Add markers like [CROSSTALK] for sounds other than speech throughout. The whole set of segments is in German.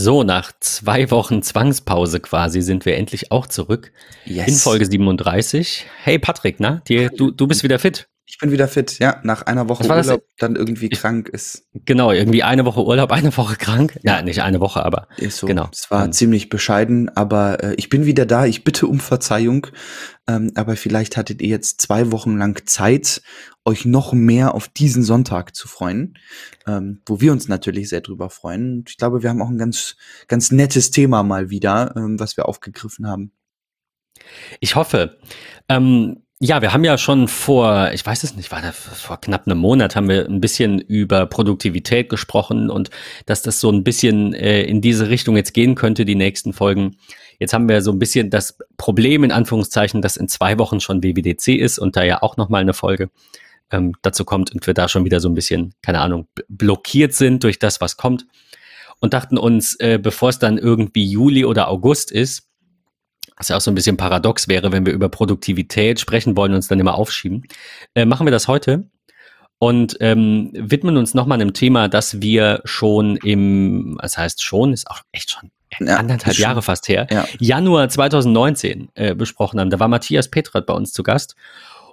So, nach zwei Wochen Zwangspause quasi sind wir endlich auch zurück Yes. in Folge 37. Hey Patrick, na, dir, du, du bist wieder fit. Ich bin wieder fit, ja. Nach einer Woche war das? Urlaub dann irgendwie krank ist, Genau, irgendwie eine Woche Urlaub, [LAUGHS] eine Woche krank. Ja, nicht eine Woche, aber ist so. Genau. Es war Ähm. ziemlich bescheiden, aber äh, ich bin wieder da. Ich bitte um Verzeihung. Ähm, aber vielleicht hattet ihr jetzt zwei Wochen lang Zeit, euch noch mehr auf diesen Sonntag zu freuen, ähm, wo wir uns natürlich sehr drüber freuen. Und ich glaube, wir haben auch ein ganz, ganz nettes Thema mal wieder, ähm, was wir aufgegriffen haben. ich hoffe. Ähm, ja, wir haben ja schon vor, ich weiß es nicht, war da vor knapp einem Monat haben wir ein bisschen über Produktivität gesprochen und dass das so ein bisschen äh, in diese Richtung jetzt gehen könnte, die nächsten Folgen. Jetzt haben wir so ein bisschen das Problem in Anführungszeichen, dass in zwei Wochen schon WWDC ist und da ja auch nochmal eine Folge ähm, dazu kommt und wir da schon wieder so ein bisschen, keine Ahnung, bl- blockiert sind durch das, was kommt. Und dachten uns, äh, bevor es dann irgendwie Juli oder August ist, was ja auch so ein bisschen paradox wäre, wenn wir über Produktivität sprechen wollen und uns dann immer aufschieben, äh, machen wir das heute und ähm, widmen uns nochmal einem Thema, das wir schon im, was heißt schon, ist auch echt schon Ja, anderthalb schon- Jahre fast her, Ja. Januar 2019 äh, besprochen haben. Da war Matthias Petrat bei uns zu Gast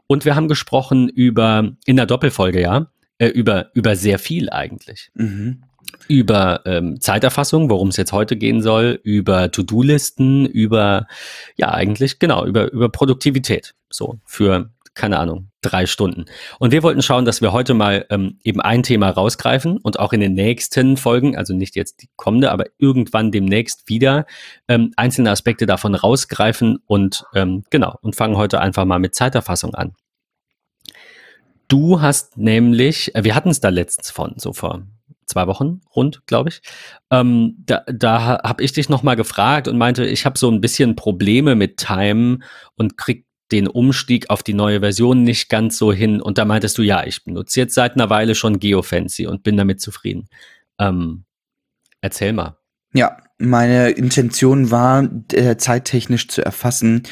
und wir haben gesprochen über, in der Doppelfolge, ja, äh, über, über sehr viel eigentlich Mhm. Über ähm, Zeiterfassung, worum es jetzt heute gehen soll, über To-Do-Listen, über, ja, eigentlich, genau, über, über Produktivität. So, für, keine Ahnung, drei Stunden. Und wir wollten schauen, dass wir heute mal ähm, eben ein Thema rausgreifen und auch in den nächsten Folgen, also nicht jetzt die kommende, aber irgendwann demnächst wieder ähm, einzelne Aspekte davon rausgreifen und ähm, genau, und fangen heute einfach mal mit Zeiterfassung an. Du hast nämlich, äh, wir hatten es da letztens von, so vor zwei Wochen rund, glaube ich. Ähm, da da habe ich dich nochmal gefragt und meinte, ich habe so ein bisschen Probleme mit Time und krieg den Umstieg auf die neue Version nicht ganz so hin. Und da meintest du, ja, ich benutze jetzt seit einer Weile schon GeoFancy und bin damit zufrieden. Ähm, erzähl mal. Ja, meine Intention war, äh, zeittechnisch zu erfassen,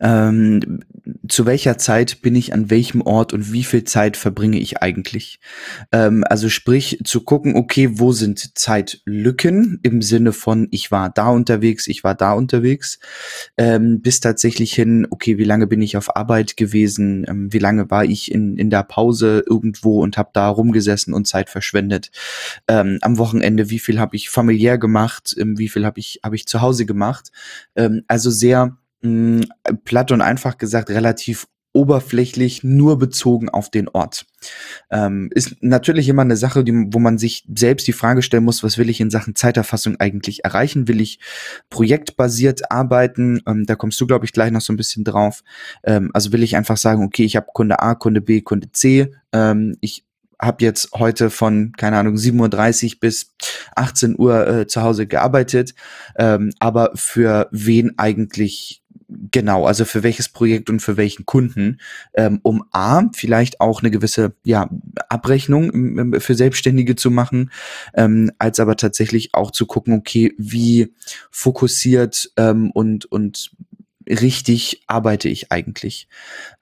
ähm, zu welcher Zeit bin ich an welchem Ort und wie viel Zeit verbringe ich eigentlich. Ähm, also sprich, zu gucken, okay, wo sind Zeitlücken im Sinne von, ich war da unterwegs, ich war da unterwegs, ähm, bis tatsächlich hin, okay, wie lange bin ich auf Arbeit gewesen, ähm, wie lange war ich in, in der Pause irgendwo und habe da rumgesessen und Zeit verschwendet ähm, am Wochenende, wie viel habe ich familiär gemacht, ähm, wie viel habe ich, hab ich zu Hause gemacht. Ähm, also sehr mh, platt und einfach gesagt, relativ oberflächlich nur bezogen auf den Ort. Ähm, ist natürlich immer eine Sache, die, wo man sich selbst die Frage stellen muss, was will ich in Sachen Zeiterfassung eigentlich erreichen? Will ich projektbasiert arbeiten? Ähm, da kommst du, glaube ich, gleich noch so ein bisschen drauf. Ähm, also will ich einfach sagen, okay, ich habe Kunde A, Kunde B, Kunde C. Ähm, ich habe jetzt heute von, keine Ahnung, 7.30 Uhr bis 18 Uhr äh, zu Hause gearbeitet, ähm, aber für wen eigentlich genau, also für welches Projekt und für welchen Kunden, ähm, um A, vielleicht auch eine gewisse ja, Abrechnung für Selbstständige zu machen, ähm, als aber tatsächlich auch zu gucken, okay, wie fokussiert ähm, und, und richtig arbeite ich eigentlich.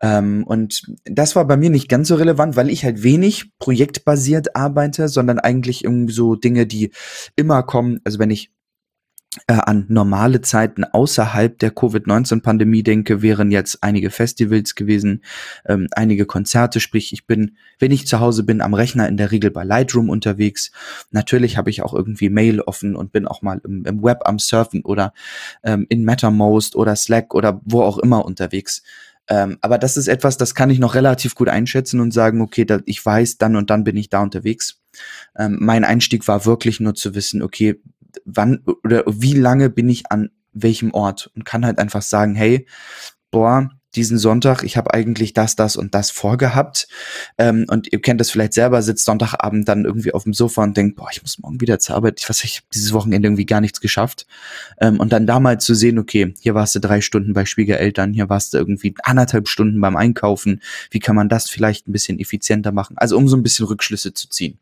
Ähm, und das war bei mir nicht ganz so relevant, weil ich halt wenig projektbasiert arbeite, sondern eigentlich irgendwie so Dinge, die immer kommen. Also wenn ich an normale Zeiten außerhalb der Covid-19-Pandemie denke, wären jetzt einige Festivals gewesen, ähm, einige Konzerte, sprich ich bin, wenn ich zu Hause bin, am Rechner in der Regel bei Lightroom unterwegs. Natürlich habe ich auch irgendwie Mail offen und bin auch mal im, im Web am Surfen oder ähm, in MetaMost oder Slack oder wo auch immer unterwegs. Ähm, aber das ist etwas, das kann ich noch relativ gut einschätzen und sagen, okay, da, ich weiß, dann und dann bin ich da unterwegs. Ähm, mein Einstieg war wirklich nur zu wissen, okay, wann oder wie lange bin ich an welchem Ort und kann halt einfach sagen, hey, boah, diesen Sonntag, ich habe eigentlich das, das und das vorgehabt. Ähm, und ihr kennt das vielleicht selber, sitzt Sonntagabend dann irgendwie auf dem Sofa und denkt, boah, ich muss morgen wieder zur Arbeit. Ich weiß, ich habe dieses Wochenende irgendwie gar nichts geschafft. Ähm, und dann da mal zu sehen, okay, hier warst du drei Stunden bei Schwiegereltern, hier warst du irgendwie anderthalb Stunden beim Einkaufen. Wie kann man das vielleicht ein bisschen effizienter machen? Also um so ein bisschen Rückschlüsse zu ziehen.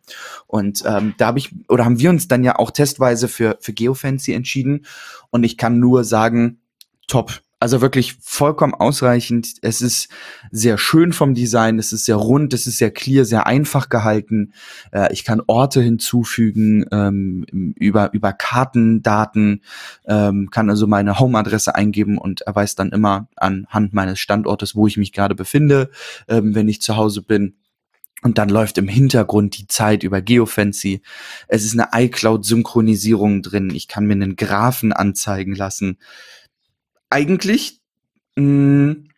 Und ähm, da habe ich, oder haben wir uns dann ja auch testweise für, für Geofancy entschieden. Und ich kann nur sagen, top. Also wirklich vollkommen ausreichend. Es ist sehr schön vom Design, es ist sehr rund, es ist sehr clear, sehr einfach gehalten. Äh, ich kann Orte hinzufügen ähm, über, über Kartendaten, ähm, kann also meine Home-Adresse eingeben und erweist dann immer anhand meines Standortes, wo ich mich gerade befinde, ähm, wenn ich zu Hause bin. Und dann läuft im Hintergrund die Zeit über Geofancy. Es ist eine iCloud-Synchronisierung drin. Ich kann mir einen Graphen anzeigen lassen eigentlich, mh, mm,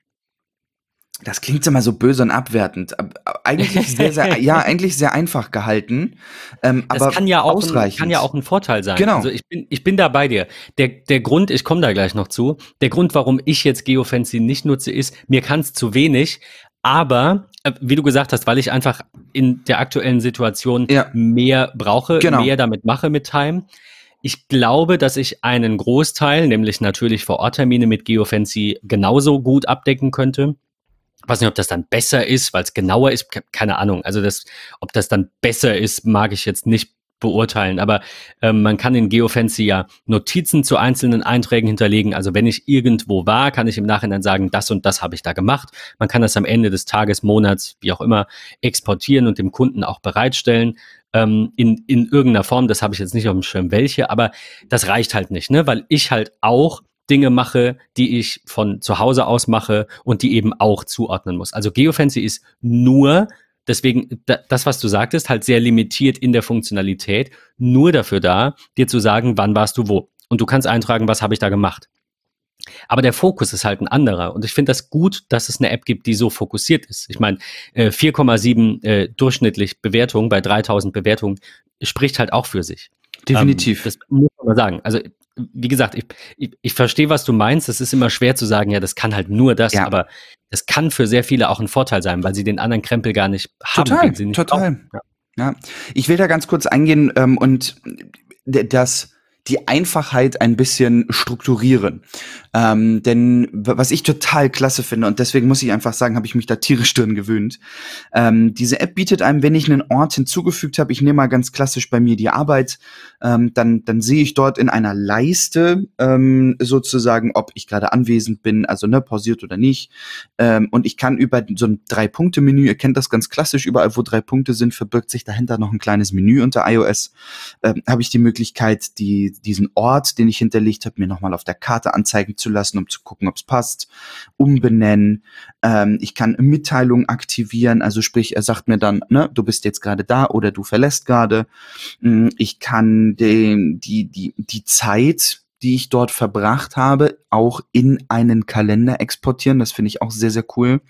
das klingt immer so böse und abwertend. Eigentlich [LAUGHS] sehr, sehr, ja, eigentlich sehr einfach gehalten. Ähm, das aber kann ja auch ausreichend. Ein, kann ja auch ein Vorteil sein. Genau. Also ich bin, ich bin da bei dir. Der, der Grund, ich komme da gleich noch zu. Der Grund, warum ich jetzt Geofancy nicht nutze, ist, mir kann es zu wenig. Aber äh, wie du gesagt hast, weil ich einfach in der aktuellen Situation ja. mehr brauche, genau. mehr damit mache mit Time. Ich glaube, dass ich einen Großteil, nämlich natürlich Vor-Ort-Termine mit Geofancy genauso gut abdecken könnte. Ich weiß nicht, ob das dann besser ist, weil es genauer ist, keine Ahnung. Also das, ob das dann besser ist, mag ich jetzt nicht beurteilen. Aber ähm, man kann in Geofancy ja Notizen zu einzelnen Einträgen hinterlegen. Also wenn ich irgendwo war, kann ich im Nachhinein sagen, das und das habe ich da gemacht. Man kann das am Ende des Tages, Monats, wie auch immer, exportieren und dem Kunden auch bereitstellen ähm, in, in irgendeiner Form. Das habe ich jetzt nicht auf dem Schirm, welche, aber das reicht halt nicht, ne? weil ich halt auch Dinge mache, die ich von zu Hause aus mache und die eben auch zuordnen muss. Also Geofancy ist nur Deswegen, das, was du sagtest, halt sehr limitiert in der Funktionalität, nur dafür da, dir zu sagen, wann warst du wo. Und du kannst eintragen, was habe ich da gemacht. Aber der Fokus ist halt ein anderer. Und ich finde das gut, dass es eine App gibt, die so fokussiert ist. Ich meine, 4,7 äh, äh, durchschnittlich Bewertungen bei 3000 Bewertungen spricht halt auch für sich. Definitiv. Ähm, das muss man mal sagen. Also wie gesagt, ich, ich, ich verstehe, was du meinst. Es ist immer schwer zu sagen, ja, das kann halt nur das, ja. aber es kann für sehr viele auch ein Vorteil sein, weil sie den anderen Krempel gar nicht haben. Total, nicht total. Ja. ja. ich will da ganz kurz eingehen ähm, und das die Einfachheit ein bisschen strukturieren. Ähm, denn was ich total klasse finde, und deswegen muss ich einfach sagen, habe ich mich da tierisch drin gewöhnt. Ähm, diese App bietet einem, wenn ich einen Ort hinzugefügt habe, ich nehme mal ganz klassisch bei mir die Arbeit, ähm, dann, dann sehe ich dort in einer Leiste ähm, sozusagen, ob ich gerade anwesend bin, also ne, pausiert oder nicht. Ähm, und ich kann über so ein Drei-Punkte-Menü, ihr kennt das ganz klassisch, überall wo drei Punkte sind, verbirgt sich dahinter noch ein kleines Menü unter iOS, ähm, habe ich die Möglichkeit, die, diesen Ort, den ich hinterlegt habe, mir nochmal auf der Karte anzeigen zu lassen, um zu gucken, ob es passt, umbenennen. Ähm, ich kann Mitteilungen aktivieren, also sprich, er sagt mir dann, ne, du bist jetzt gerade da oder du verlässt gerade. Mm, ich kann den, die, die, die Zeit die ich dort verbracht habe, auch in einen Kalender exportieren. Das finde ich auch sehr, sehr cool.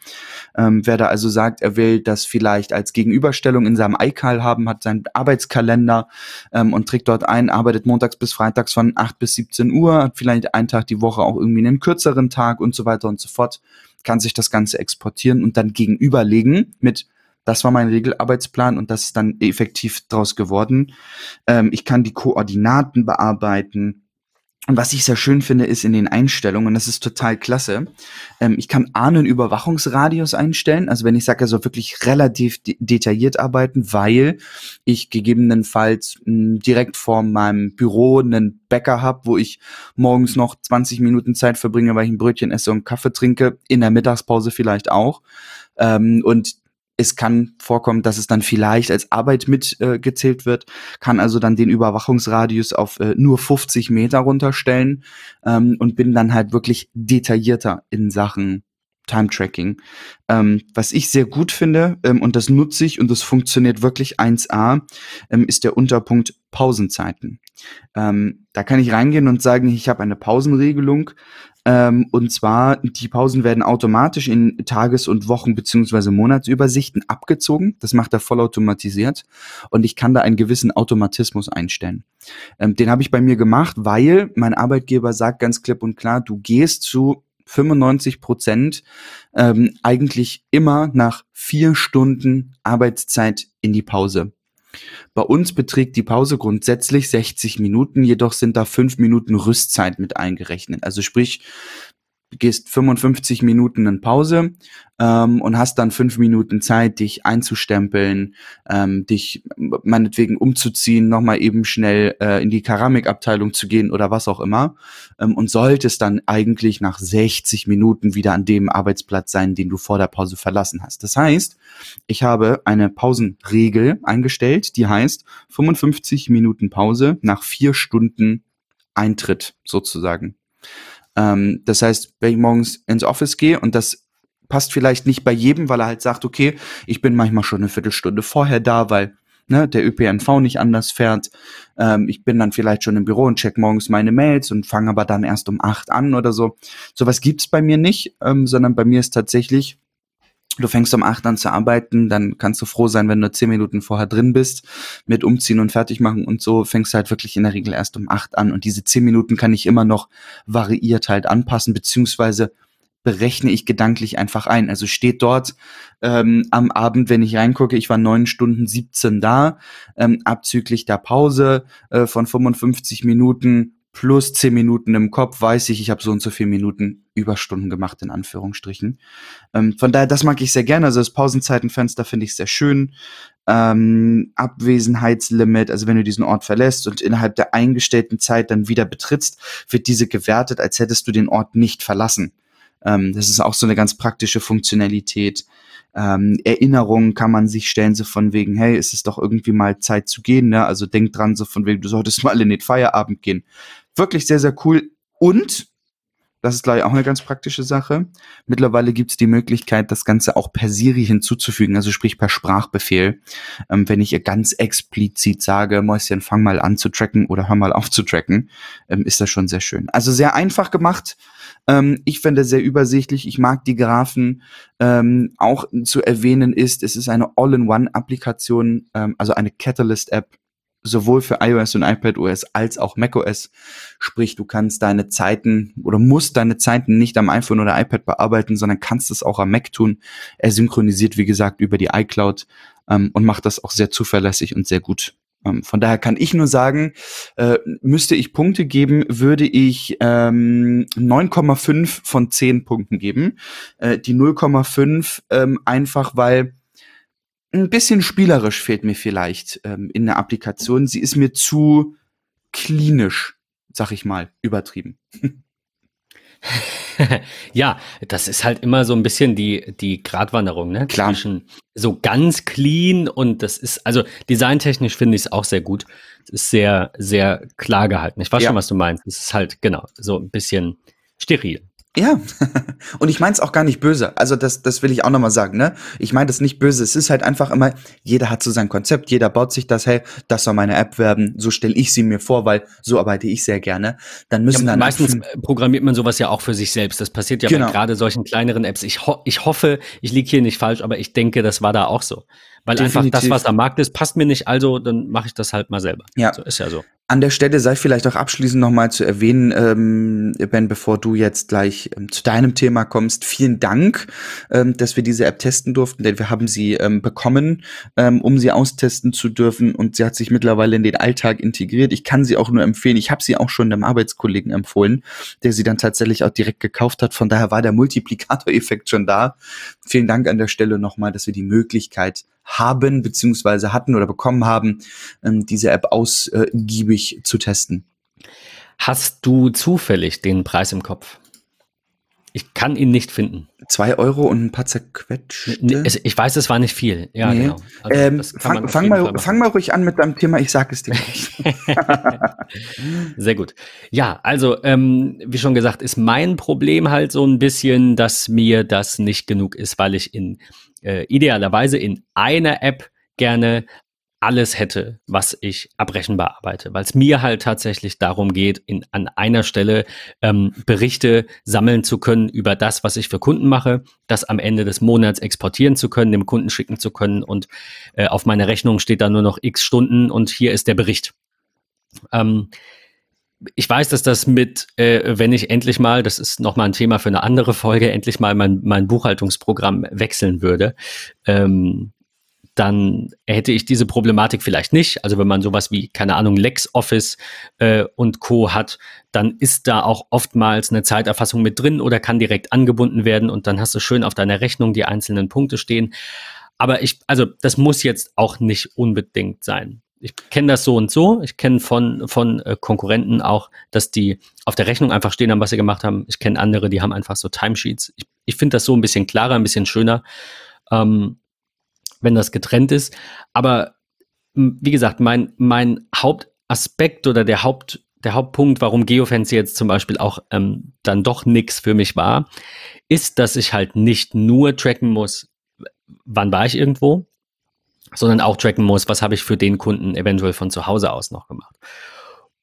Ähm, wer da also sagt, er will das vielleicht als Gegenüberstellung in seinem iCal haben, hat seinen Arbeitskalender ähm, und trägt dort ein, arbeitet montags bis freitags von 8 bis 17 Uhr, hat vielleicht einen Tag die Woche auch irgendwie einen kürzeren Tag und so weiter und so fort, kann sich das Ganze exportieren und dann gegenüberlegen mit das war mein Regelarbeitsplan und das ist dann effektiv draus geworden. Ähm, ich kann die Koordinaten bearbeiten. Und was ich sehr schön finde, ist in den Einstellungen, und das ist total klasse, ähm, ich kann A, einen Überwachungsradius einstellen, also wenn ich sage, also wirklich relativ de detailliert arbeiten, weil ich gegebenenfalls mh, direkt vor meinem Büro einen Bäcker habe, wo ich morgens noch 20 Minuten Zeit verbringe, weil ich ein Brötchen esse und Kaffee trinke, in der Mittagspause vielleicht auch. Ähm, und es kann vorkommen, dass es dann vielleicht als Arbeit mitgezählt äh, wird, kann also dann den Überwachungsradius auf äh, nur 50 Meter runterstellen ähm, und bin dann halt wirklich detaillierter in Sachen Time Tracking. Ähm, was ich sehr gut finde, ähm, und das nutze ich und das funktioniert wirklich 1A, ähm, ist der Unterpunkt Pausenzeiten. Ähm, da kann ich reingehen und sagen, ich habe eine Pausenregelung. Ähm, und zwar, die Pausen werden automatisch in Tages- und Wochen- beziehungsweise Monatsübersichten abgezogen. Das macht er vollautomatisiert. Und ich kann da einen gewissen Automatismus einstellen. Ähm, den habe ich bei mir gemacht, weil mein Arbeitgeber sagt ganz klipp und klar, du gehst zu 95 Prozent ähm, eigentlich immer nach vier Stunden Arbeitszeit in die Pause. Bei uns beträgt die Pause grundsätzlich 60 Minuten, jedoch sind da fünf Minuten Rüstzeit mit eingerechnet. Also sprich, gehst 55 Minuten in Pause ähm, und hast dann fünf Minuten Zeit, dich einzustempeln, ähm, dich meinetwegen umzuziehen, nochmal eben schnell äh, in die Keramikabteilung zu gehen oder was auch immer ähm, und solltest dann eigentlich nach 60 Minuten wieder an dem Arbeitsplatz sein, den du vor der Pause verlassen hast. Das heißt, ich habe eine Pausenregel eingestellt, die heißt 55 Minuten Pause nach vier Stunden Eintritt sozusagen. Ähm, das heißt, wenn ich morgens ins Office gehe und das passt vielleicht nicht bei jedem, weil er halt sagt, okay, ich bin manchmal schon eine Viertelstunde vorher da, weil ne, der ÖPNV nicht anders fährt. Ähm, ich bin dann vielleicht schon im Büro und check morgens meine Mails und fange aber dann erst um acht an oder so. Sowas gibt's bei mir nicht, ähm, sondern bei mir ist tatsächlich du fängst um acht an zu arbeiten, dann kannst du froh sein, wenn du zehn Minuten vorher drin bist, mit umziehen und fertig machen und so fängst du halt wirklich in der Regel erst um acht an und diese zehn Minuten kann ich immer noch variiert halt anpassen, beziehungsweise berechne ich gedanklich einfach ein. Also steht dort ähm, am Abend, wenn ich reingucke, ich war neun Stunden 17 da, ähm, abzüglich der Pause äh, von 55 Minuten plus zehn Minuten im Kopf weiß ich, ich habe so und so viele Minuten Überstunden gemacht, in Anführungsstrichen. Ähm, von daher, das mag ich sehr gerne. Also das Pausenzeitenfenster finde ich sehr schön. Ähm, Abwesenheitslimit, also wenn du diesen Ort verlässt und innerhalb der eingestellten Zeit dann wieder betrittst, wird diese gewertet, als hättest du den Ort nicht verlassen. Ähm, das ist auch so eine ganz praktische Funktionalität. Ähm, Erinnerungen kann man sich stellen, so von wegen, hey, es ist doch irgendwie mal Zeit zu gehen, ne? Also denk dran, so von wegen, du solltest [LAUGHS] mal in den Feierabend gehen. Wirklich sehr, sehr cool. Und, das ist gleich auch eine ganz praktische Sache, mittlerweile gibt es die Möglichkeit, das Ganze auch per Siri hinzuzufügen, also sprich per Sprachbefehl. Ähm, wenn ich ihr ganz explizit sage, Mäuschen, fang mal an zu tracken oder hör mal auf zu tracken, ähm, ist das schon sehr schön. Also sehr einfach gemacht. Ähm, ich finde sehr übersichtlich. Ich mag die Graphen. Ähm, auch zu erwähnen ist, es ist eine All-in-One-Applikation, ähm, also eine Catalyst-App sowohl für iOS und iPadOS als auch macOS. Sprich, du kannst deine Zeiten oder musst deine Zeiten nicht am iPhone oder iPad bearbeiten, sondern kannst es auch am Mac tun. Er synchronisiert, wie gesagt, über die iCloud ähm, und macht das auch sehr zuverlässig und sehr gut. Ähm, von daher kann ich nur sagen, äh, müsste ich Punkte geben, würde ich ähm, 9,5 von 10 Punkten geben. Äh, die 0,5 ähm, einfach, weil ein bisschen spielerisch fehlt mir vielleicht ähm, in der Applikation. Sie ist mir zu klinisch, sag ich mal, übertrieben. [LAUGHS] ja, das ist halt immer so ein bisschen die, die Gratwanderung, ne? Klar. Zwischen so ganz clean und das ist, also designtechnisch finde ich es auch sehr gut. Es ist sehr, sehr klar gehalten. Ich weiß ja. schon, was du meinst. Es ist halt, genau, so ein bisschen steril. Ja, [LAUGHS] und ich meine es auch gar nicht böse. Also das, das will ich auch nochmal sagen, ne? Ich meine das nicht böse. Es ist halt einfach immer, jeder hat so sein Konzept, jeder baut sich das, hey, das soll meine App werden, so stelle ich sie mir vor, weil so arbeite ich sehr gerne. Dann müssen ja, dann meistens programmiert man sowas ja auch für sich selbst. Das passiert ja genau. bei gerade solchen kleineren Apps. Ich, ho ich hoffe, ich liege hier nicht falsch, aber ich denke, das war da auch so. Weil Definitiv. einfach das, was am Markt ist, passt mir nicht, also dann mache ich das halt mal selber. Ja. So ist ja so. An der Stelle sei vielleicht auch abschließend nochmal zu erwähnen, ähm, Ben, bevor du jetzt gleich ähm, zu deinem Thema kommst, vielen Dank, ähm, dass wir diese App testen durften, denn wir haben sie ähm, bekommen, ähm, um sie austesten zu dürfen und sie hat sich mittlerweile in den Alltag integriert. Ich kann sie auch nur empfehlen. Ich habe sie auch schon einem Arbeitskollegen empfohlen, der sie dann tatsächlich auch direkt gekauft hat. Von daher war der Multiplikatoreffekt schon da. Vielen Dank an der Stelle nochmal, dass wir die Möglichkeit haben beziehungsweise hatten oder bekommen haben, ähm, diese App ausgiebig zu testen. Hast du zufällig den Preis im Kopf? Ich kann ihn nicht finden. Zwei Euro und ein paar zerquetschte. Ich weiß, es war nicht viel. Ja, nee. genau. Also ähm, fang, fang, mal, fang mal ruhig an mit deinem Thema. Ich sag es dir gleich. [LAUGHS] Sehr gut. Ja, also ähm, wie schon gesagt, ist mein Problem halt so ein bisschen, dass mir das nicht genug ist, weil ich in äh, idealerweise in einer App gerne alles hätte, was ich abrechenbar arbeite, weil es mir halt tatsächlich darum geht, in, an einer Stelle ähm, Berichte sammeln zu können über das, was ich für Kunden mache, das am Ende des Monats exportieren zu können, dem Kunden schicken zu können und äh, auf meiner Rechnung steht da nur noch x Stunden und hier ist der Bericht. Ähm, ich weiß, dass das mit, äh, wenn ich endlich mal, das ist nochmal ein Thema für eine andere Folge, endlich mal mein, mein Buchhaltungsprogramm wechseln würde, ähm, dann hätte ich diese Problematik vielleicht nicht. Also wenn man sowas wie, keine Ahnung, LexOffice äh, und Co. hat, dann ist da auch oftmals eine Zeiterfassung mit drin oder kann direkt angebunden werden und dann hast du schön auf deiner Rechnung die einzelnen Punkte stehen. Aber ich, also das muss jetzt auch nicht unbedingt sein. Ich kenne das so und so. Ich kenne von, von äh, Konkurrenten auch, dass die auf der Rechnung einfach stehen haben, was sie gemacht haben. Ich kenne andere, die haben einfach so Timesheets. Ich, ich finde das so ein bisschen klarer, ein bisschen schöner. Ähm, wenn das getrennt ist. Aber wie gesagt, mein, mein Hauptaspekt oder der Haupt, der Hauptpunkt, warum Geofence jetzt zum Beispiel auch ähm, dann doch nix für mich war, ist, dass ich halt nicht nur tracken muss, wann war ich irgendwo, sondern auch tracken muss, was habe ich für den Kunden eventuell von zu Hause aus noch gemacht.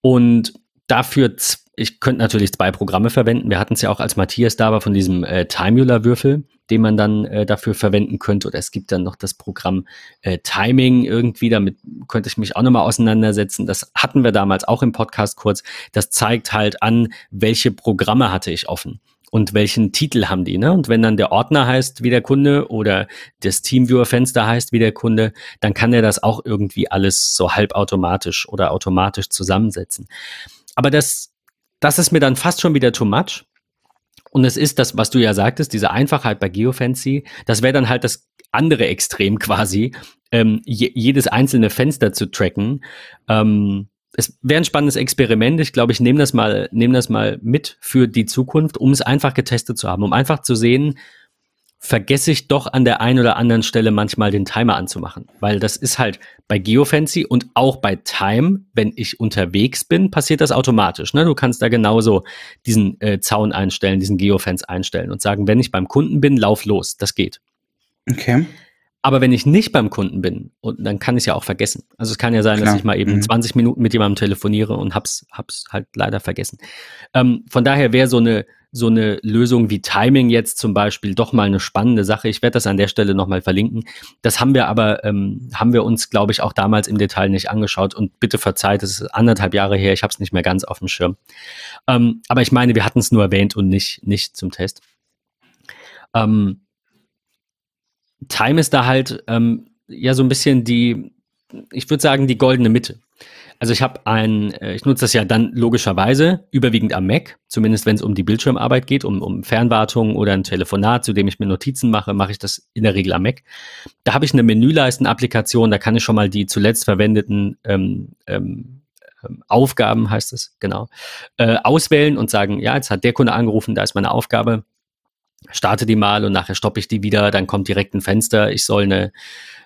Und dafür, ich könnte natürlich zwei Programme verwenden. Wir hatten es ja auch, als Matthias da war, von diesem äh, Timular-Würfel, den man dann äh, dafür verwenden könnte. Oder es gibt dann noch das Programm äh, Timing irgendwie, damit könnte ich mich auch nochmal auseinandersetzen. Das hatten wir damals auch im Podcast kurz. Das zeigt halt an, welche Programme hatte ich offen und welchen Titel haben die. Ne? Und wenn dann der Ordner heißt wie der Kunde oder das Teamviewer-Fenster heißt wie der Kunde, dann kann er das auch irgendwie alles so halbautomatisch oder automatisch zusammensetzen. Aber das, das ist mir dann fast schon wieder too much. Und es ist das, was du ja sagtest, diese Einfachheit bei Geofancy, das wäre dann halt das andere Extrem quasi, ähm, je, jedes einzelne Fenster zu tracken. Ähm, es wäre ein spannendes Experiment. Ich glaube, ich nehme das mal, nehme das mal mit für die Zukunft, um es einfach getestet zu haben, um einfach zu sehen, vergesse ich doch an der einen oder anderen Stelle manchmal den Timer anzumachen. Weil das ist halt bei Geofancy und auch bei Time, wenn ich unterwegs bin, passiert das automatisch. Ne? Du kannst da genauso diesen äh, Zaun einstellen, diesen Geofence einstellen und sagen, wenn ich beim Kunden bin, lauf los. Das geht. Okay. Aber wenn ich nicht beim Kunden bin, und dann kann ich es ja auch vergessen. Also es kann ja sein, Klar. dass ich mal eben mhm. 20 Minuten mit jemandem telefoniere und hab's, hab's halt leider vergessen. Ähm, von daher wäre so eine, so eine Lösung wie Timing jetzt zum Beispiel doch mal eine spannende Sache. Ich werde das an der Stelle nochmal verlinken. Das haben wir aber, ähm, haben wir uns, glaube ich, auch damals im Detail nicht angeschaut. Und bitte verzeiht, es ist anderthalb Jahre her, ich habe es nicht mehr ganz auf dem Schirm. Ähm, aber ich meine, wir hatten es nur erwähnt und nicht, nicht zum Test. Ähm, Time ist da halt ähm, ja so ein bisschen die, ich würde sagen, die goldene Mitte. Also ich habe ein, äh, ich nutze das ja dann logischerweise überwiegend am Mac, zumindest wenn es um die Bildschirmarbeit geht, um, um Fernwartung oder ein Telefonat, zu dem ich mir Notizen mache, mache ich das in der Regel am Mac. Da habe ich eine Menüleisten-Applikation, da kann ich schon mal die zuletzt verwendeten ähm, ähm, ähm, Aufgaben, heißt es, genau, äh, auswählen und sagen, ja, jetzt hat der Kunde angerufen, da ist meine Aufgabe, starte die mal und nachher stoppe ich die wieder, dann kommt direkt ein Fenster, ich soll eine,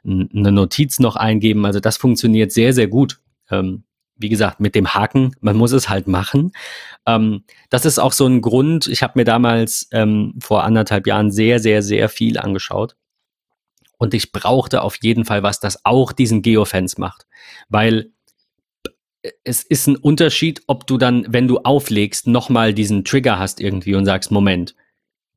eine Notiz noch eingeben. Also das funktioniert sehr, sehr gut. Ähm, wie gesagt, mit dem Haken, man muss es halt machen. Ähm, das ist auch so ein Grund, ich habe mir damals ähm, vor anderthalb Jahren sehr, sehr, sehr viel angeschaut. Und ich brauchte auf jeden Fall was, das auch diesen Geofence macht. Weil es ist ein Unterschied, ob du dann, wenn du auflegst, nochmal diesen Trigger hast irgendwie und sagst, Moment,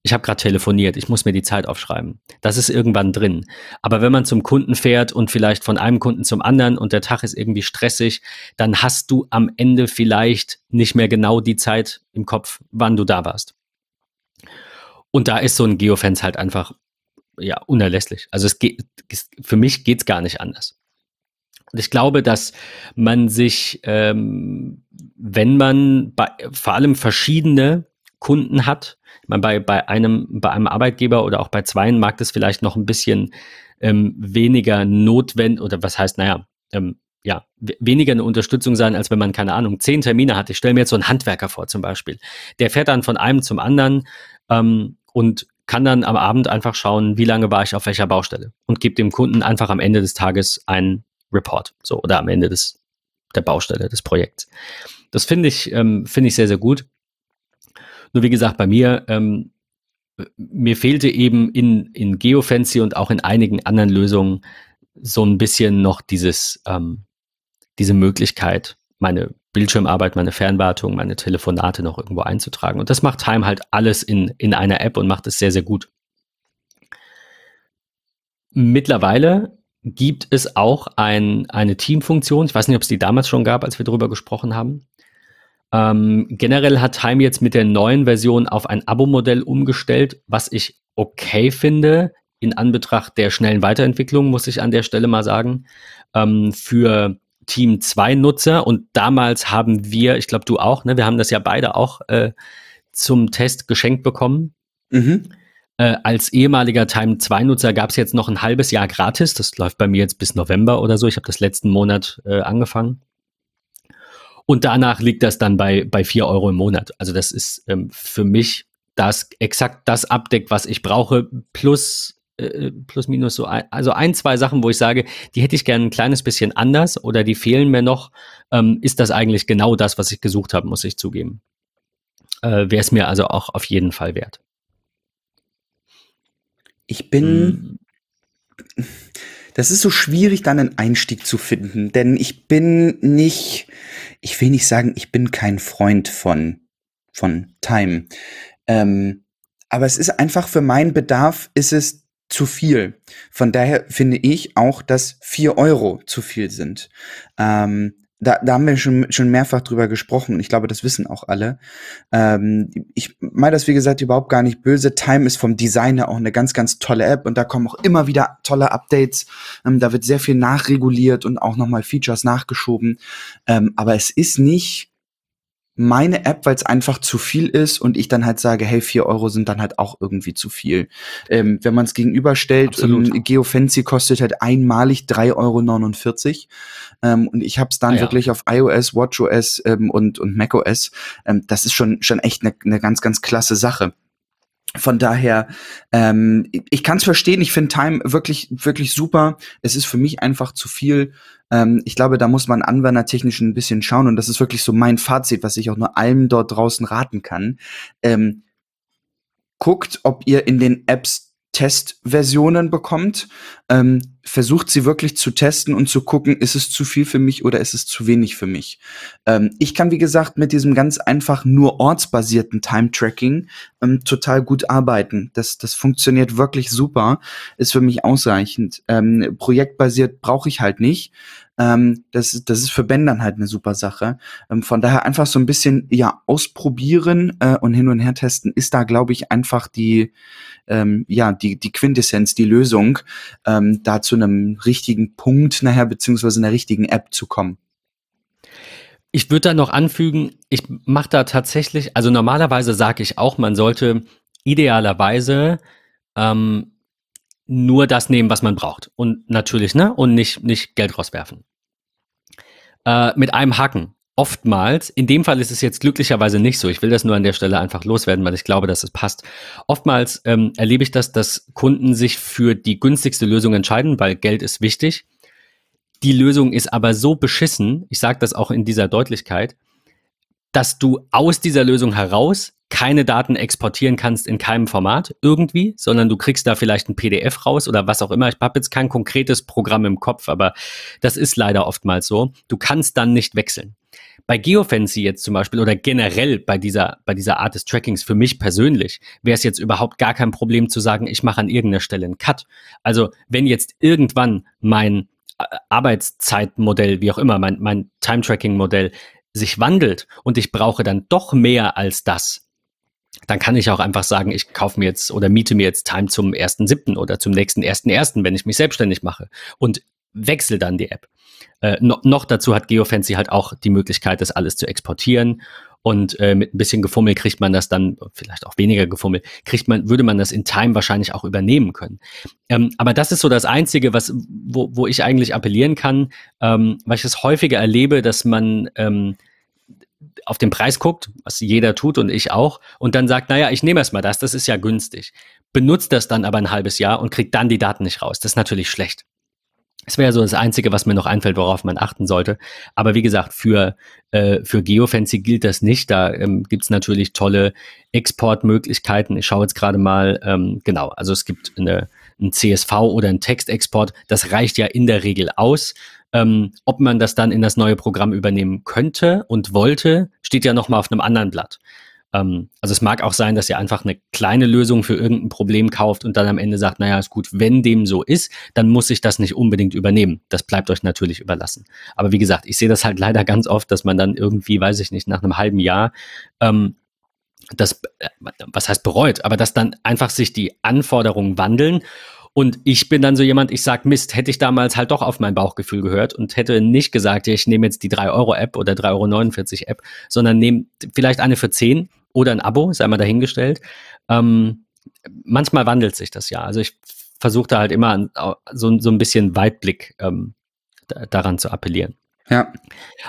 ich habe gerade telefoniert, ich muss mir die Zeit aufschreiben. Das ist irgendwann drin. Aber wenn man zum Kunden fährt und vielleicht von einem Kunden zum anderen und der Tag ist irgendwie stressig, dann hast du am Ende vielleicht nicht mehr genau die Zeit im Kopf, wann du da warst. Und da ist so ein Geofence halt einfach ja unerlässlich. Also es geht für mich geht's gar nicht anders. Und ich glaube, dass man sich, ähm, wenn man bei, vor allem verschiedene Kunden hat, meine, bei, bei, einem, bei einem Arbeitgeber oder auch bei zweien mag das vielleicht noch ein bisschen ähm, weniger notwendig oder was heißt, naja, ähm, ja, weniger eine Unterstützung sein, als wenn man, keine Ahnung, zehn Termine hat. Ich stelle mir jetzt so einen Handwerker vor zum Beispiel. Der fährt dann von einem zum anderen ähm, und kann dann am Abend einfach schauen, wie lange war ich auf welcher Baustelle und gibt dem Kunden einfach am Ende des Tages einen Report, so oder am Ende des der Baustelle des Projekts. Das finde ich ähm, finde ich sehr sehr gut. Nur wie gesagt, bei mir, ähm, mir fehlte eben in, in Geofancy und auch in einigen anderen Lösungen so ein bisschen noch dieses, ähm, diese Möglichkeit, meine Bildschirmarbeit, meine Fernwartung, meine Telefonate noch irgendwo einzutragen. Und das macht Time halt alles in, in einer App und macht es sehr, sehr gut. Mittlerweile gibt es auch ein, eine Teamfunktion. Ich weiß nicht, ob es die damals schon gab, als wir darüber gesprochen haben. Ähm, generell hat Time jetzt mit der neuen Version auf ein Abo-Modell umgestellt, was ich okay finde. in Anbetracht der schnellen Weiterentwicklung, muss ich an der Stelle mal sagen, ähm, für Team 2 Nutzer. Und damals haben wir, ich glaube du auch, ne, wir haben das ja beide auch äh, zum Test geschenkt bekommen. Mhm. Äh, als ehemaliger Time 2 Nutzer gab es jetzt noch ein halbes Jahr gratis. Das läuft bei mir jetzt bis November oder so. Ich habe das letzten Monat äh, angefangen. Und danach liegt das dann bei, bei 4 Euro im Monat. Also das ist ähm, für mich das exakt das abdeckt, was ich brauche, plus äh, plus minus so ein, also ein, zwei Sachen, wo ich sage, die hätte ich gerne ein kleines bisschen anders oder die fehlen mir noch, ähm, ist das eigentlich genau das, was ich gesucht habe, muss ich zugeben. Äh, Wäre es mir also auch auf jeden Fall wert. Ich bin. Hm. Das ist so schwierig, dann einen Einstieg zu finden, denn ich bin nicht, ich will nicht sagen, ich bin kein Freund von, von Time. Ähm, aber es ist einfach für meinen Bedarf ist es zu viel. Von daher finde ich auch, dass vier Euro zu viel sind. Ähm, da, da haben wir schon, schon mehrfach drüber gesprochen und ich glaube, das wissen auch alle. Ähm, ich meine das, wie gesagt, überhaupt gar nicht böse. Time ist vom Designer auch eine ganz, ganz tolle App und da kommen auch immer wieder tolle Updates. Ähm, da wird sehr viel nachreguliert und auch nochmal Features nachgeschoben. Ähm, aber es ist nicht meine App, weil es einfach zu viel ist und ich dann halt sage, hey, vier Euro sind dann halt auch irgendwie zu viel. Ähm, wenn man es gegenüberstellt, ähm, Geofancy kostet halt einmalig 3,49 Euro. Ähm, und ich habe es dann ah, ja. wirklich auf iOS, WatchOS ähm, und, und macOS. Ähm, das ist schon, schon echt eine ne ganz, ganz klasse Sache. Von daher, ähm, ich kann es verstehen. Ich finde Time wirklich, wirklich super. Es ist für mich einfach zu viel. Ähm, ich glaube, da muss man anwendertechnisch ein bisschen schauen. Und das ist wirklich so mein Fazit, was ich auch nur allem dort draußen raten kann. Ähm, guckt, ob ihr in den Apps Testversionen bekommt, ähm, versucht sie wirklich zu testen und zu gucken, ist es zu viel für mich oder ist es zu wenig für mich. Ähm, ich kann, wie gesagt, mit diesem ganz einfach nur ortsbasierten Time-Tracking ähm, total gut arbeiten. Das, das funktioniert wirklich super, ist für mich ausreichend. Ähm, projektbasiert brauche ich halt nicht. Ähm, das, das ist für Ben dann halt eine super Sache. Ähm, von daher einfach so ein bisschen ja ausprobieren äh, und hin und her testen ist da, glaube ich, einfach die ähm, ja die die Quintessenz, die Lösung, ähm, da zu einem richtigen Punkt nachher beziehungsweise einer richtigen App zu kommen. Ich würde da noch anfügen, ich mache da tatsächlich, also normalerweise sage ich auch, man sollte idealerweise ähm, nur das nehmen, was man braucht. Und natürlich, ne? Und nicht, nicht Geld rauswerfen äh, mit einem Haken. Oftmals, in dem Fall ist es jetzt glücklicherweise nicht so. Ich will das nur an der Stelle einfach loswerden, weil ich glaube, dass es passt. Oftmals ähm, erlebe ich das, dass Kunden sich für die günstigste Lösung entscheiden, weil Geld ist wichtig. Die Lösung ist aber so beschissen, ich sage das auch in dieser Deutlichkeit, dass du aus dieser Lösung heraus keine Daten exportieren kannst in keinem Format irgendwie, sondern du kriegst da vielleicht ein PDF raus oder was auch immer. Ich habe jetzt kein konkretes Programm im Kopf, aber das ist leider oftmals so. Du kannst dann nicht wechseln. Bei Geofancy jetzt zum Beispiel oder generell bei dieser, bei dieser Art des Trackings für mich persönlich wäre es jetzt überhaupt gar kein Problem zu sagen, ich mache an irgendeiner Stelle einen Cut. Also wenn jetzt irgendwann mein äh, Arbeitszeitmodell, wie auch immer, mein, mein Time-Tracking-Modell sich wandelt und ich brauche dann doch mehr als das, dann kann ich auch einfach sagen, ich kaufe mir jetzt oder miete mir jetzt Time zum 1.7. oder zum nächsten 1.1., wenn ich mich selbstständig mache und wechsle dann die App. Äh, no, noch dazu hat Geofancy halt auch die Möglichkeit, das alles zu exportieren und äh, mit ein bisschen Gefummel kriegt man das dann, vielleicht auch weniger Gefummel, kriegt man, würde man das in Time wahrscheinlich auch übernehmen können. Ähm, aber das ist so das Einzige, was, wo, wo ich eigentlich appellieren kann, ähm, weil ich es häufiger erlebe, dass man ähm, auf den Preis guckt, was jeder tut und ich auch, und dann sagt, naja, ich nehme erstmal das, das ist ja günstig. Benutzt das dann aber ein halbes Jahr und kriegt dann die Daten nicht raus. Das ist natürlich schlecht. Das wäre so das Einzige, was mir noch einfällt, worauf man achten sollte. Aber wie gesagt, für, äh, für Geofancy gilt das nicht. Da ähm, gibt es natürlich tolle Exportmöglichkeiten. Ich schaue jetzt gerade mal, ähm, genau, also es gibt eine, ein CSV oder ein Textexport. Das reicht ja in der Regel aus. Ähm, ob man das dann in das neue Programm übernehmen könnte und wollte, steht ja nochmal auf einem anderen Blatt. Ähm, also es mag auch sein, dass ihr einfach eine kleine Lösung für irgendein Problem kauft und dann am Ende sagt, naja, ist gut, wenn dem so ist, dann muss ich das nicht unbedingt übernehmen. Das bleibt euch natürlich überlassen. Aber wie gesagt, ich sehe das halt leider ganz oft, dass man dann irgendwie, weiß ich nicht, nach einem halben Jahr ähm, das, äh, was heißt bereut, aber dass dann einfach sich die Anforderungen wandeln Und ich bin dann so jemand, ich sag Mist, hätte ich damals halt doch auf mein Bauchgefühl gehört und hätte nicht gesagt, ja, ich nehme jetzt die 3-Euro-App oder 3,49 Euro App, sondern nehme vielleicht eine für 10 oder ein Abo, sei mal dahingestellt. Ähm, manchmal wandelt sich das ja. Also ich versuche da halt immer so, so ein bisschen Weitblick ähm, daran zu appellieren. Ja.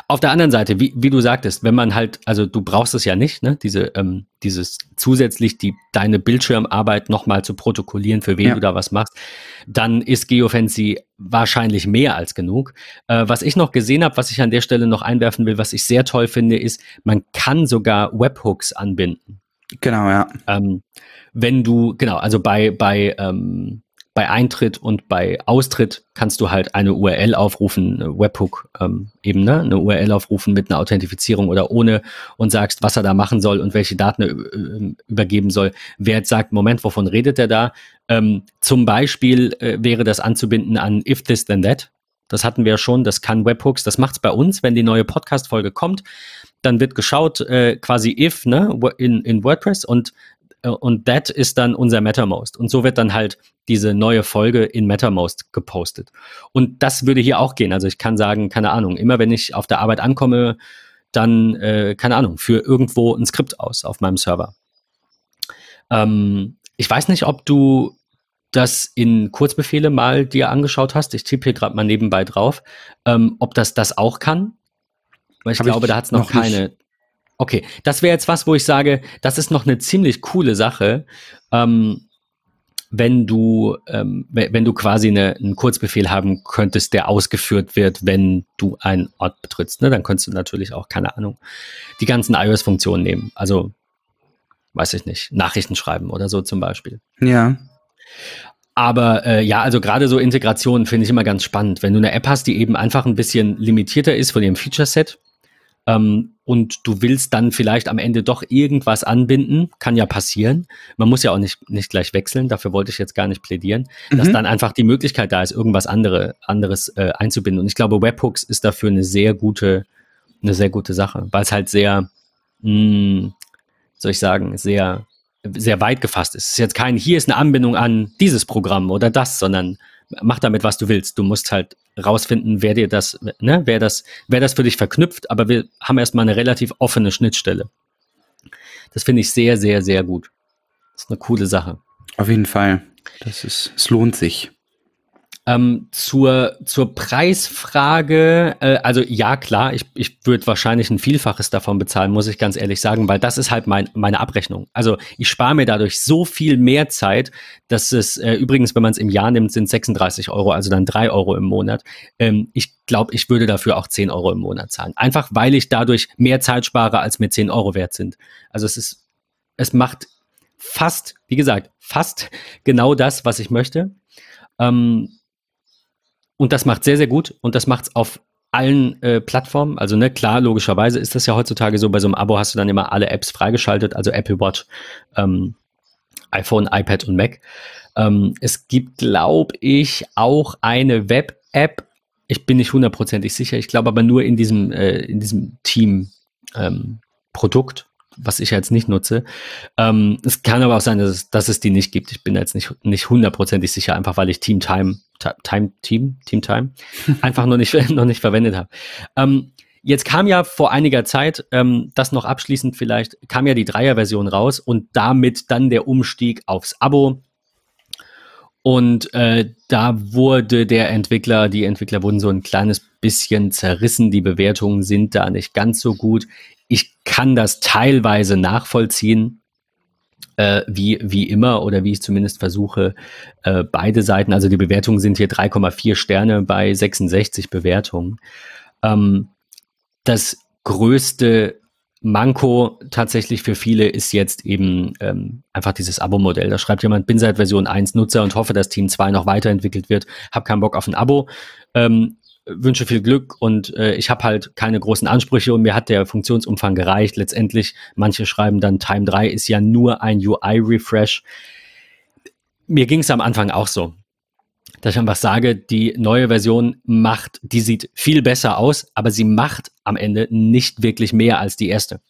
Auf der anderen Seite, wie, wie du sagtest, wenn man halt, also du brauchst es ja nicht, ne, diese, ähm, dieses zusätzlich die, deine Bildschirmarbeit nochmal zu protokollieren, für wen ja. du da was machst, dann ist Geofency wahrscheinlich mehr als genug. Äh, was ich noch gesehen habe, was ich an der Stelle noch einwerfen will, was ich sehr toll finde, ist, man kann sogar Webhooks anbinden. Genau, ja. Ähm, wenn du, genau, also bei, bei ähm, bei Eintritt und bei Austritt kannst du halt eine URL aufrufen, eine Webhook ähm, eben, ne? eine URL aufrufen mit einer Authentifizierung oder ohne und sagst, was er da machen soll und welche Daten er äh, übergeben soll. Wer jetzt sagt, Moment, wovon redet er da? Ähm, zum Beispiel äh, wäre das anzubinden an If This Then That. Das hatten wir schon, das kann Webhooks, das macht's bei uns, wenn die neue Podcast-Folge kommt, dann wird geschaut, äh, quasi if, ne, in, in WordPress und äh, und that ist dann unser MetaMost. Und so wird dann halt diese neue Folge in MetaMost gepostet. Und das würde hier auch gehen. Also ich kann sagen, keine Ahnung, immer wenn ich auf der Arbeit ankomme, dann, äh, keine Ahnung, für irgendwo ein Skript aus auf meinem Server. Ähm, ich weiß nicht, ob du das in Kurzbefehle mal dir angeschaut hast. Ich tippe hier gerade mal nebenbei drauf, ähm, ob das das auch kann. Weil ich Hab glaube, ich da hat es noch, noch, keine. Nicht. Okay, das wäre jetzt was, wo ich sage, das ist noch eine ziemlich coole Sache. Ähm, wenn du, ähm, wenn du quasi eine, einen Kurzbefehl haben könntest, der ausgeführt wird, wenn du einen Ort betrittst, ne? dann könntest du natürlich auch, keine Ahnung, die ganzen iOS-Funktionen nehmen. Also, weiß ich nicht, Nachrichten schreiben oder so zum Beispiel. Ja. Aber äh, ja, also gerade so Integrationen finde ich immer ganz spannend. Wenn du eine App hast, die eben einfach ein bisschen limitierter ist von ihrem Feature-Set, ähm, und du willst dann vielleicht am Ende doch irgendwas anbinden, kann ja passieren. Man muss ja auch nicht, nicht gleich wechseln, dafür wollte ich jetzt gar nicht plädieren, mhm. dass dann einfach die Möglichkeit da ist, irgendwas andere, anderes äh, einzubinden. Und ich glaube, Webhooks ist dafür eine sehr gute, eine sehr gute Sache, weil es halt sehr, mh, hm, soll ich sagen, sehr, sehr weit gefasst ist. Es ist jetzt kein, hier ist eine Anbindung an dieses Programm oder das, sondern mach damit, was du willst. Du musst halt rausfinden, wer dir das, ne, wer das, wer das für dich verknüpft, aber wir haben erstmal eine relativ offene Schnittstelle. Das finde ich sehr, sehr, sehr gut. Das ist eine coole Sache. Auf jeden Fall. Das ist, es lohnt sich. Ähm, zur, zur Preisfrage, äh, also ja, klar, ich, ich würde wahrscheinlich ein Vielfaches davon bezahlen, muss ich ganz ehrlich sagen, weil das ist halt mein, meine Abrechnung. Also ich spare mir dadurch so viel mehr Zeit, dass es, äh, übrigens, wenn man es im Jahr nimmt, sind 36 Euro, also dann 3 Euro im Monat. Ähm, ich glaube, ich würde dafür auch 10 Euro im Monat zahlen. Einfach weil ich dadurch mehr Zeit spare, als mir 10 Euro wert sind. Also es ist, es macht fast, wie gesagt, fast genau das, was ich möchte. Ähm, und das macht sehr, sehr gut und das macht es auf allen äh, Plattformen. Also, ne, klar, logischerweise ist das ja heutzutage so, bei so einem Abo hast du dann immer alle Apps freigeschaltet, also Apple Watch, ähm, iPhone, iPad und Mac. Ähm, es gibt, glaube ich, auch eine Web-App. Ich bin nicht hundertprozentig sicher. Ich glaube aber nur in diesem, äh, in diesem Team-Produkt. Ähm, was ich jetzt nicht nutze. Ähm, es kann aber auch sein, dass es, dass es die nicht gibt. Ich bin jetzt nicht, nicht hundertprozentig sicher, einfach weil ich Team Time, Time, Team, Team Time [LAUGHS] einfach noch nicht, [LAUGHS] noch nicht verwendet habe. Ähm, jetzt kam ja vor einiger Zeit, ähm, das noch abschließend vielleicht, kam ja die Dreier-Version raus und damit dann der Umstieg aufs Abo. Und äh, da wurde der Entwickler, die Entwickler wurden so ein kleines bisschen zerrissen. Die Bewertungen sind da nicht ganz so gut. Ich kann das teilweise nachvollziehen, äh, wie, wie immer oder wie ich zumindest versuche, äh, beide Seiten. Also die Bewertungen sind hier 3,4 Sterne bei 66 Bewertungen. Ähm, das größte Manko tatsächlich für viele ist jetzt eben ähm, einfach dieses Abo-Modell. Da schreibt jemand, bin seit Version 1 Nutzer und hoffe, dass Team 2 noch weiterentwickelt wird. Hab keinen Bock auf ein Abo. Ähm, wünsche viel Glück und äh, ich habe halt keine großen Ansprüche und mir hat der Funktionsumfang gereicht. Letztendlich, manche schreiben dann, Time 3 ist ja nur ein UI-Refresh. Mir ging es am Anfang auch so, dass ich einfach sage, die neue Version macht, die sieht viel besser aus, aber sie macht am Ende nicht wirklich mehr als die erste.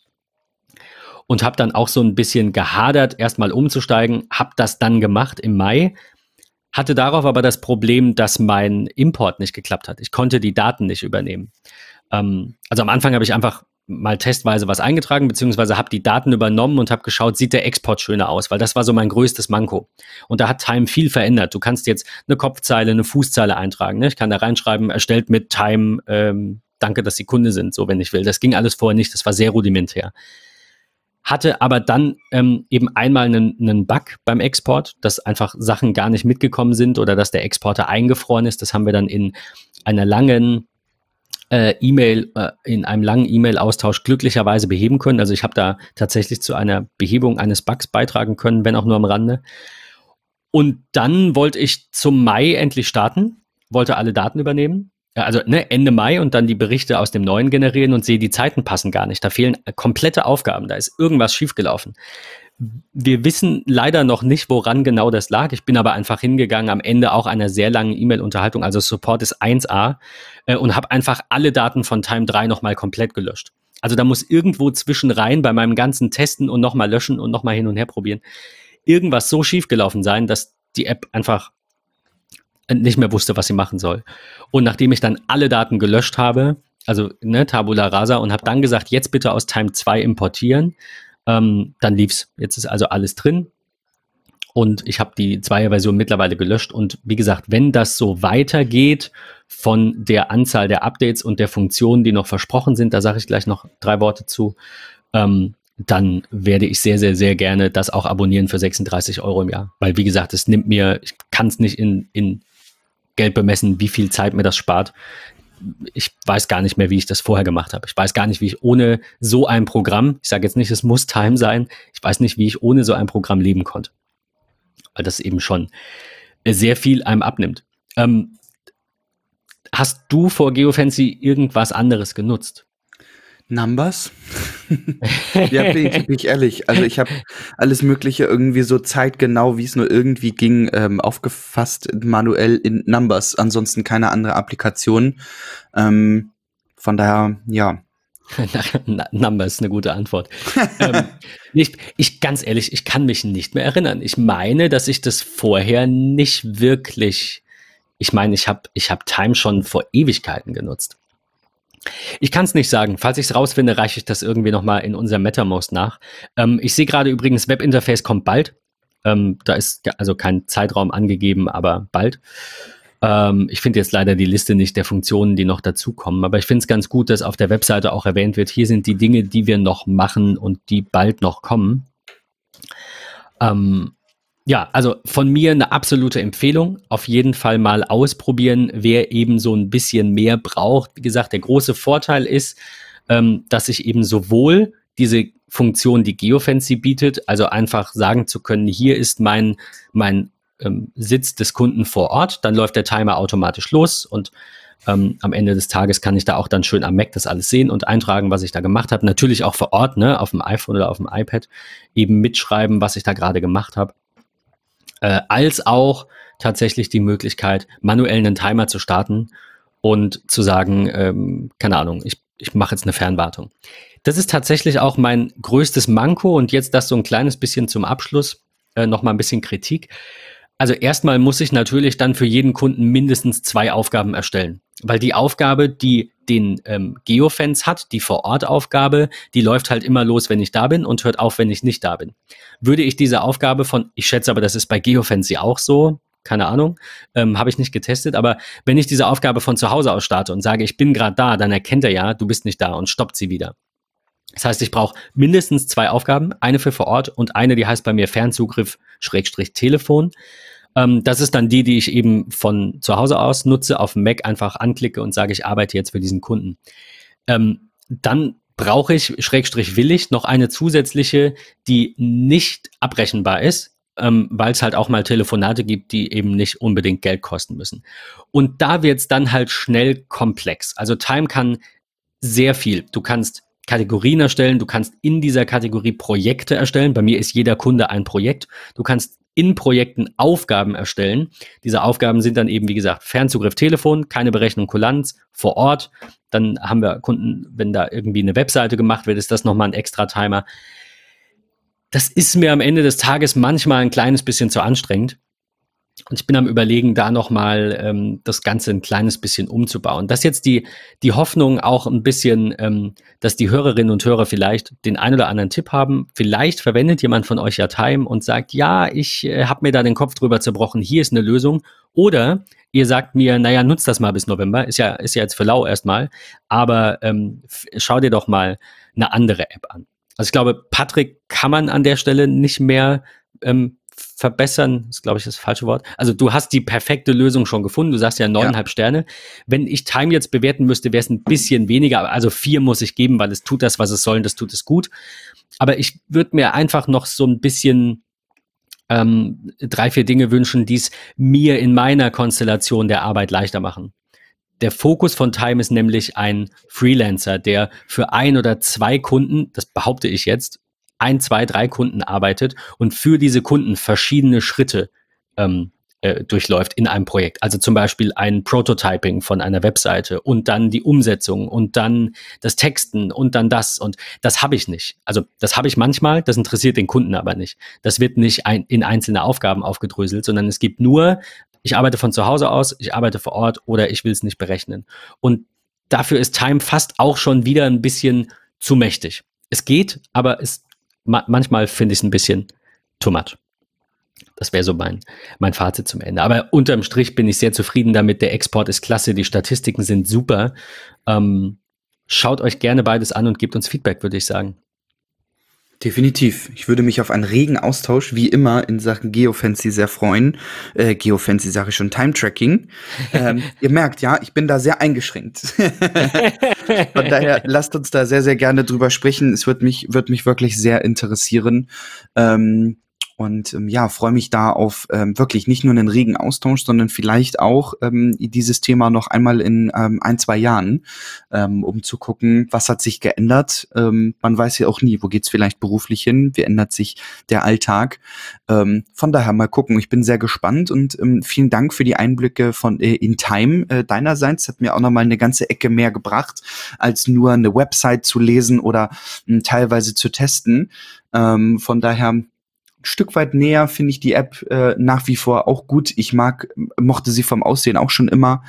Und habe dann auch so ein bisschen gehadert, erstmal umzusteigen, habe das dann gemacht im Mai, hatte darauf aber das Problem, dass mein Import nicht geklappt hat. Ich konnte die Daten nicht übernehmen. Ähm, also am Anfang habe ich einfach mal testweise was eingetragen, beziehungsweise habe die Daten übernommen und habe geschaut, sieht der Export schöner aus, weil das war so mein größtes Manko. Und da hat Time viel verändert. Du kannst jetzt eine Kopfzeile, eine Fußzeile eintragen. Ne? Ich kann da reinschreiben, erstellt mit Time, ähm, danke, dass Sie Kunde sind, so wenn ich will. Das ging alles vorher nicht, das war sehr rudimentär. Hatte aber dann ähm, eben einmal einen, einen Bug beim Export, dass einfach Sachen gar nicht mitgekommen sind oder dass der Exporter eingefroren ist. Das haben wir dann in einer langen äh, E-Mail, äh, in einem langen E-Mail-Austausch glücklicherweise beheben können. Also ich habe da tatsächlich zu einer Behebung eines Bugs beitragen können, wenn auch nur am Rande. Und dann wollte ich zum Mai endlich starten, wollte alle Daten übernehmen. Also ne, Ende Mai und dann die Berichte aus dem neuen generieren und sehe, die Zeiten passen gar nicht. Da fehlen komplette Aufgaben, da ist irgendwas schiefgelaufen. Wir wissen leider noch nicht, woran genau das lag. Ich bin aber einfach hingegangen am Ende auch einer sehr langen E-Mail-Unterhaltung. Also Support ist 1a äh, und habe einfach alle Daten von Time 3 nochmal komplett gelöscht. Also da muss irgendwo zwischen rein bei meinem ganzen Testen und nochmal löschen und nochmal hin und her probieren, irgendwas so schief gelaufen sein, dass die App einfach nicht mehr wusste, was sie machen soll. Und nachdem ich dann alle Daten gelöscht habe, also ne, Tabula Rasa, und habe dann gesagt, jetzt bitte aus Time 2 importieren, ähm, dann lief's. Jetzt ist also alles drin. Und ich habe die Zweier-Version mittlerweile gelöscht. Und wie gesagt, wenn das so weitergeht von der Anzahl der Updates und der Funktionen, die noch versprochen sind, da sage ich gleich noch drei Worte zu, ähm, dann werde ich sehr, sehr, sehr gerne das auch abonnieren für 36 Euro im Jahr. Weil, wie gesagt, es nimmt mir, ich kann es nicht in, in Geld bemessen, wie viel Zeit mir das spart ich weiß gar nicht mehr, wie ich das vorher gemacht habe. Ich weiß gar nicht, wie ich ohne so ein Programm, ich sage jetzt nicht, es muss Time sein, ich weiß nicht, wie ich ohne so ein Programm leben konnte. Weil das eben schon sehr viel einem abnimmt. Ähm, hast du vor Geofancy irgendwas anderes genutzt? Numbers? [LAUGHS] ja, bin ich, bin ich ehrlich. Also ich habe alles Mögliche irgendwie so zeitgenau, wie es nur irgendwie ging, ähm, aufgefasst manuell in Numbers. Ansonsten keine andere Applikation. Ähm, von daher, ja. [LAUGHS] Numbers, eine gute Antwort. [LAUGHS] ähm, ich, ich, ganz ehrlich, ich kann mich nicht mehr erinnern. Ich meine, dass ich das vorher nicht wirklich. Ich meine, ich habe ich hab Time schon vor Ewigkeiten genutzt. Ich kann es nicht sagen. Falls ich es rausfinde, reiche ich das irgendwie nochmal in unser MetaMost nach. Ähm, ich sehe gerade übrigens, Webinterface kommt bald. Ähm, da ist also kein Zeitraum angegeben, aber bald. Ähm, ich finde jetzt leider die Liste nicht der Funktionen, die noch dazukommen. Aber ich finde es ganz gut, dass auf der Webseite auch erwähnt wird, hier sind die Dinge, die wir noch machen und die bald noch kommen. Ähm, ja, also von mir eine absolute Empfehlung. Auf jeden Fall mal ausprobieren, wer eben so ein bisschen mehr braucht. Wie gesagt, der große Vorteil ist, ähm, dass ich eben sowohl diese Funktion, die Geofancy bietet, also einfach sagen zu können, hier ist mein, mein ähm, Sitz des Kunden vor Ort, dann läuft der Timer automatisch los und ähm, am Ende des Tages kann ich da auch dann schön am Mac das alles sehen und eintragen, was ich da gemacht habe. Natürlich auch vor Ort, ne, auf dem iPhone oder auf dem iPad eben mitschreiben, was ich da gerade gemacht habe äh, als auch tatsächlich die Möglichkeit, manuell einen Timer zu starten und zu sagen, ähm, keine Ahnung, ich, ich mache jetzt eine Fernwartung. Das ist tatsächlich auch mein größtes Manko und jetzt das so ein kleines bisschen zum Abschluss, äh, nochmal ein bisschen Kritik. Also erstmal muss ich natürlich dann für jeden Kunden mindestens zwei Aufgaben erstellen. Weil die Aufgabe, die den ähm, Geofans hat, die Vor-Ort-Aufgabe, die läuft halt immer los, wenn ich da bin und hört auf, wenn ich nicht da bin. Würde ich diese Aufgabe von, ich schätze aber, das ist bei Geofans ja auch so, keine Ahnung, ähm, habe ich nicht getestet, aber wenn ich diese Aufgabe von zu Hause aus starte und sage, ich bin gerade da, dann erkennt er ja, du bist nicht da und stoppt sie wieder. Das heißt, ich brauche mindestens zwei Aufgaben, eine für vor Ort und eine, die heißt bei mir Fernzugriff Schrägstrich Telefon. Ähm, das ist dann die, die ich eben von zu Hause aus nutze, auf dem Mac einfach anklicke und sage, ich arbeite jetzt für diesen Kunden. Ähm, dann brauche ich, Schrägstrich will ich, noch eine zusätzliche, die nicht abrechenbar ist, ähm, weil es halt auch mal Telefonate gibt, die eben nicht unbedingt Geld kosten müssen. Und da wird es dann halt schnell komplex. Also Time kann sehr viel. Du kannst Kategorien erstellen, du kannst in dieser Kategorie Projekte erstellen. Bei mir ist jeder Kunde ein Projekt. Du kannst in Projekten Aufgaben erstellen. Diese Aufgaben sind dann eben, wie gesagt, Fernzugriff Telefon, keine Berechnung Kulanz, vor Ort. Dann haben wir Kunden, wenn da irgendwie eine Webseite gemacht wird, ist das nochmal ein extra Timer. Das ist mir am Ende des Tages manchmal ein kleines bisschen zu anstrengend. Und ich bin am Überlegen, da nochmal ähm, das Ganze ein kleines bisschen umzubauen. Das ist jetzt die, die Hoffnung auch ein bisschen, ähm, dass die Hörerinnen und Hörer vielleicht den ein oder anderen Tipp haben. Vielleicht verwendet jemand von euch ja Time und sagt, ja, ich äh, habe mir da den Kopf drüber zerbrochen, hier ist eine Lösung. Oder ihr sagt mir, naja, nutzt das mal bis November, ist ja, ist ja jetzt für lau erstmal, aber ähm, schau dir doch mal eine andere App an. Also ich glaube, Patrick kann man an der Stelle nicht mehr ähm, verbessern, ist glaube ich das falsche Wort. Also du hast die perfekte Lösung schon gefunden. Du sagst ja neuneinhalb ja. Sterne. Wenn ich Time jetzt bewerten müsste, wäre es ein bisschen weniger. Also vier muss ich geben, weil es tut das, was es soll und das tut es gut. Aber ich würde mir einfach noch so ein bisschen ähm, drei, vier Dinge wünschen, die es mir in meiner Konstellation der Arbeit leichter machen. Der Fokus von Time ist nämlich ein Freelancer, der für ein oder zwei Kunden, das behaupte ich jetzt, ein, zwei, drei Kunden arbeitet und für diese Kunden verschiedene Schritte ähm, äh, durchläuft in einem Projekt. Also zum Beispiel ein Prototyping von einer Webseite und dann die Umsetzung und dann das Texten und dann das. Und das habe ich nicht. Also das habe ich manchmal, das interessiert den Kunden aber nicht. Das wird nicht ein, in einzelne Aufgaben aufgedröselt, sondern es gibt nur, ich arbeite von zu Hause aus, ich arbeite vor Ort oder ich will es nicht berechnen. Und dafür ist Time fast auch schon wieder ein bisschen zu mächtig. Es geht, aber es ma manchmal finde ich es ein bisschen too much. Das wäre so mein, mein Fazit zum Ende. Aber unterm Strich bin ich sehr zufrieden damit. Der Export ist klasse, die Statistiken sind super. Ähm, schaut euch gerne beides an und gebt uns Feedback, würde ich sagen. Definitiv. Ich würde mich auf einen regen Austausch, wie immer, in Sachen Geofancy sehr freuen. Äh, Geofancy sage ich schon, Time-Tracking. Ähm, [LAUGHS] ihr merkt, ja, ich bin da sehr eingeschränkt. [LAUGHS] Von daher lasst uns da sehr, sehr gerne drüber sprechen. Es wird mich, wird mich wirklich sehr interessieren. Ähm, und ähm, ja, freue mich da auf ähm, wirklich nicht nur einen regen Austausch, sondern vielleicht auch ähm, dieses Thema noch einmal in ähm, ein, zwei Jahren, ähm, um zu gucken, was hat sich geändert. Ähm, man weiß ja auch nie, wo geht's vielleicht beruflich hin, wie ändert sich der Alltag. Ähm, von daher mal gucken. Ich bin sehr gespannt und ähm, vielen Dank für die Einblicke von äh, in Time äh, deinerseits. Hat mir auch noch mal eine ganze Ecke mehr gebracht, als nur eine Website zu lesen oder äh, teilweise zu testen. Ähm, von daher Stück weit näher finde ich die App äh, nach wie vor auch gut. Ich mag, mochte sie vom Aussehen auch schon immer.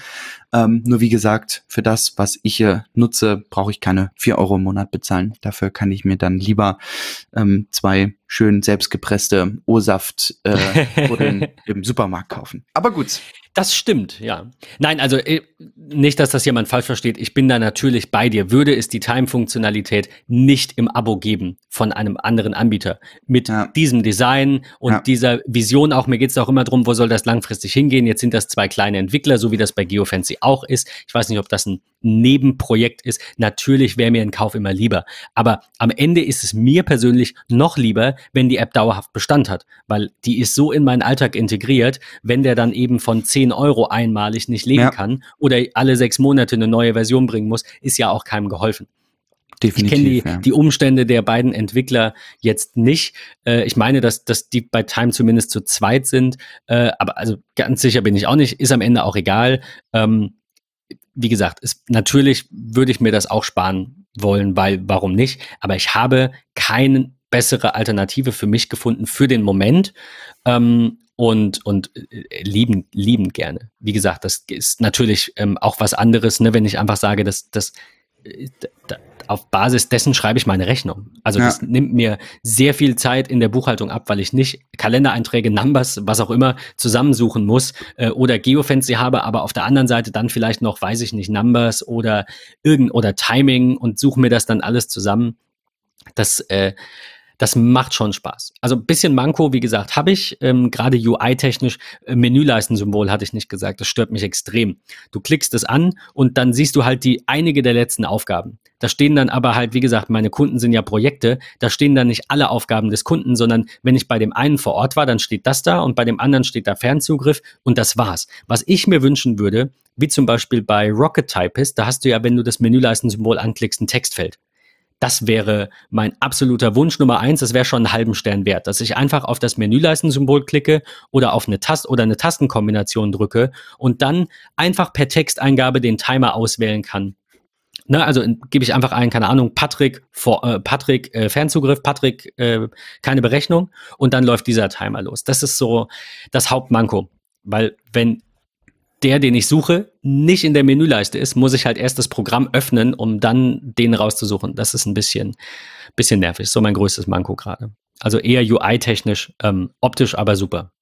Ähm, nur wie gesagt, für das, was ich hier nutze, brauche ich keine vier Euro im Monat bezahlen. Dafür kann ich mir dann lieber ähm, zwei schön selbstgepresste O-Saft äh, [LAUGHS] im Supermarkt kaufen. Aber gut. Das stimmt, ja. Nein, also äh, nicht, dass das jemand falsch versteht. Ich bin da natürlich bei dir. Würde es die Time-Funktionalität nicht im Abo geben von einem anderen Anbieter mit ja. diesem Design und ja. dieser Vision auch. Mir geht es auch immer darum, wo soll das langfristig hingehen. Jetzt sind das zwei kleine Entwickler, so wie das bei Geofancy auch ist. Ich weiß nicht, ob das ein Nebenprojekt ist. Natürlich wäre mir ein Kauf immer lieber. Aber am Ende ist es mir persönlich noch lieber, wenn die App dauerhaft Bestand hat, weil die ist so in meinen Alltag integriert, wenn der dann eben von 10 Euro einmalig nicht leben ja. kann oder alle sechs Monate eine neue Version bringen muss, ist ja auch keinem geholfen. Definitiv, ich kenne die, die Umstände der beiden Entwickler jetzt nicht. Äh, ich meine, dass, dass die bei Time zumindest zu zweit sind, äh, aber also ganz sicher bin ich auch nicht, ist am Ende auch egal. Ähm, wie gesagt, ist, natürlich würde ich mir das auch sparen wollen, weil warum nicht? Aber ich habe keine bessere Alternative für mich gefunden für den Moment. Ähm, und, und äh, lieben, lieben gerne. Wie gesagt, das ist natürlich ähm, auch was anderes, ne, wenn ich einfach sage, dass, dass äh, da, auf Basis dessen schreibe ich meine Rechnung. Also ja. das nimmt mir sehr viel Zeit in der Buchhaltung ab, weil ich nicht Kalendereinträge, Numbers, was auch immer zusammensuchen muss äh, oder Geofancy habe, aber auf der anderen Seite dann vielleicht noch, weiß ich nicht, Numbers oder irgend oder Timing und suche mir das dann alles zusammen. Das äh, das macht schon Spaß. Also ein bisschen Manko, wie gesagt, habe ich. Ähm, Gerade UI-technisch, äh, Menüleistensymbol hatte ich nicht gesagt. Das stört mich extrem. Du klickst es an und dann siehst du halt die einige der letzten Aufgaben. Da stehen dann aber halt, wie gesagt, meine Kunden sind ja Projekte. Da stehen dann nicht alle Aufgaben des Kunden, sondern wenn ich bei dem einen vor Ort war, dann steht das da und bei dem anderen steht da Fernzugriff und das war's. Was ich mir wünschen würde, wie zum Beispiel bei Rocket Typist, da hast du ja, wenn du das Menüleistensymbol anklickst, ein Textfeld. Das wäre mein absoluter Wunsch Nummer eins. Das wäre schon einen halben Stern wert, dass ich einfach auf das Menüleistensymbol klicke oder auf eine Tast oder eine Tastenkombination drücke und dann einfach per Texteingabe den Timer auswählen kann. Ne, also gebe ich einfach ein, keine Ahnung, Patrick, vor, äh, Patrick äh, Fernzugriff, Patrick äh, keine Berechnung und dann läuft dieser Timer los. Das ist so das Hauptmanko. weil wenn der, den ich suche, nicht in der Menüleiste ist, muss ich halt erst das Programm öffnen, um dann den rauszusuchen. Das ist ein bisschen, bisschen nervig. So mein größtes Manko gerade. Also eher UI-technisch, ähm, optisch aber super.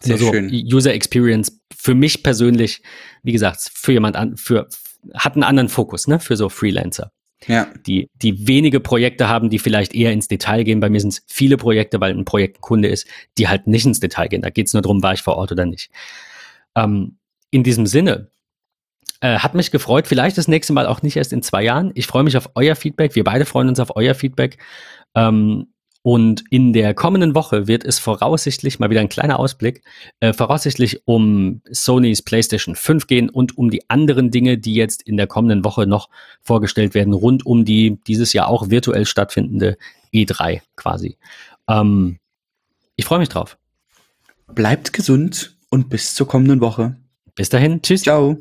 Sehr also schön. User Experience für mich persönlich, wie gesagt, für jemand an, für, hat einen anderen Fokus, ne, für so Freelancer. Ja. Die, die wenige Projekte haben, die vielleicht eher ins Detail gehen. Bei mir sind es viele Projekte, weil ein Projekt ein Kunde ist, die halt nicht ins Detail gehen. Da geht es nur darum, war ich vor Ort oder nicht. Ähm, in diesem Sinne, äh, hat mich gefreut. Vielleicht das nächste Mal auch nicht erst in zwei Jahren. Ich freue mich auf euer Feedback. Wir beide freuen uns auf euer Feedback. Ähm, und in der kommenden Woche wird es voraussichtlich, mal wieder ein kleiner Ausblick, äh, voraussichtlich um Sonys PlayStation 5 gehen und um die anderen Dinge, die jetzt in der kommenden Woche noch vorgestellt werden, rund um die dieses Jahr auch virtuell stattfindende E3 quasi. Ähm, ich freue mich drauf. Bleibt gesund und bis zur kommenden Woche. Bis dahin, tschüss. Ciao.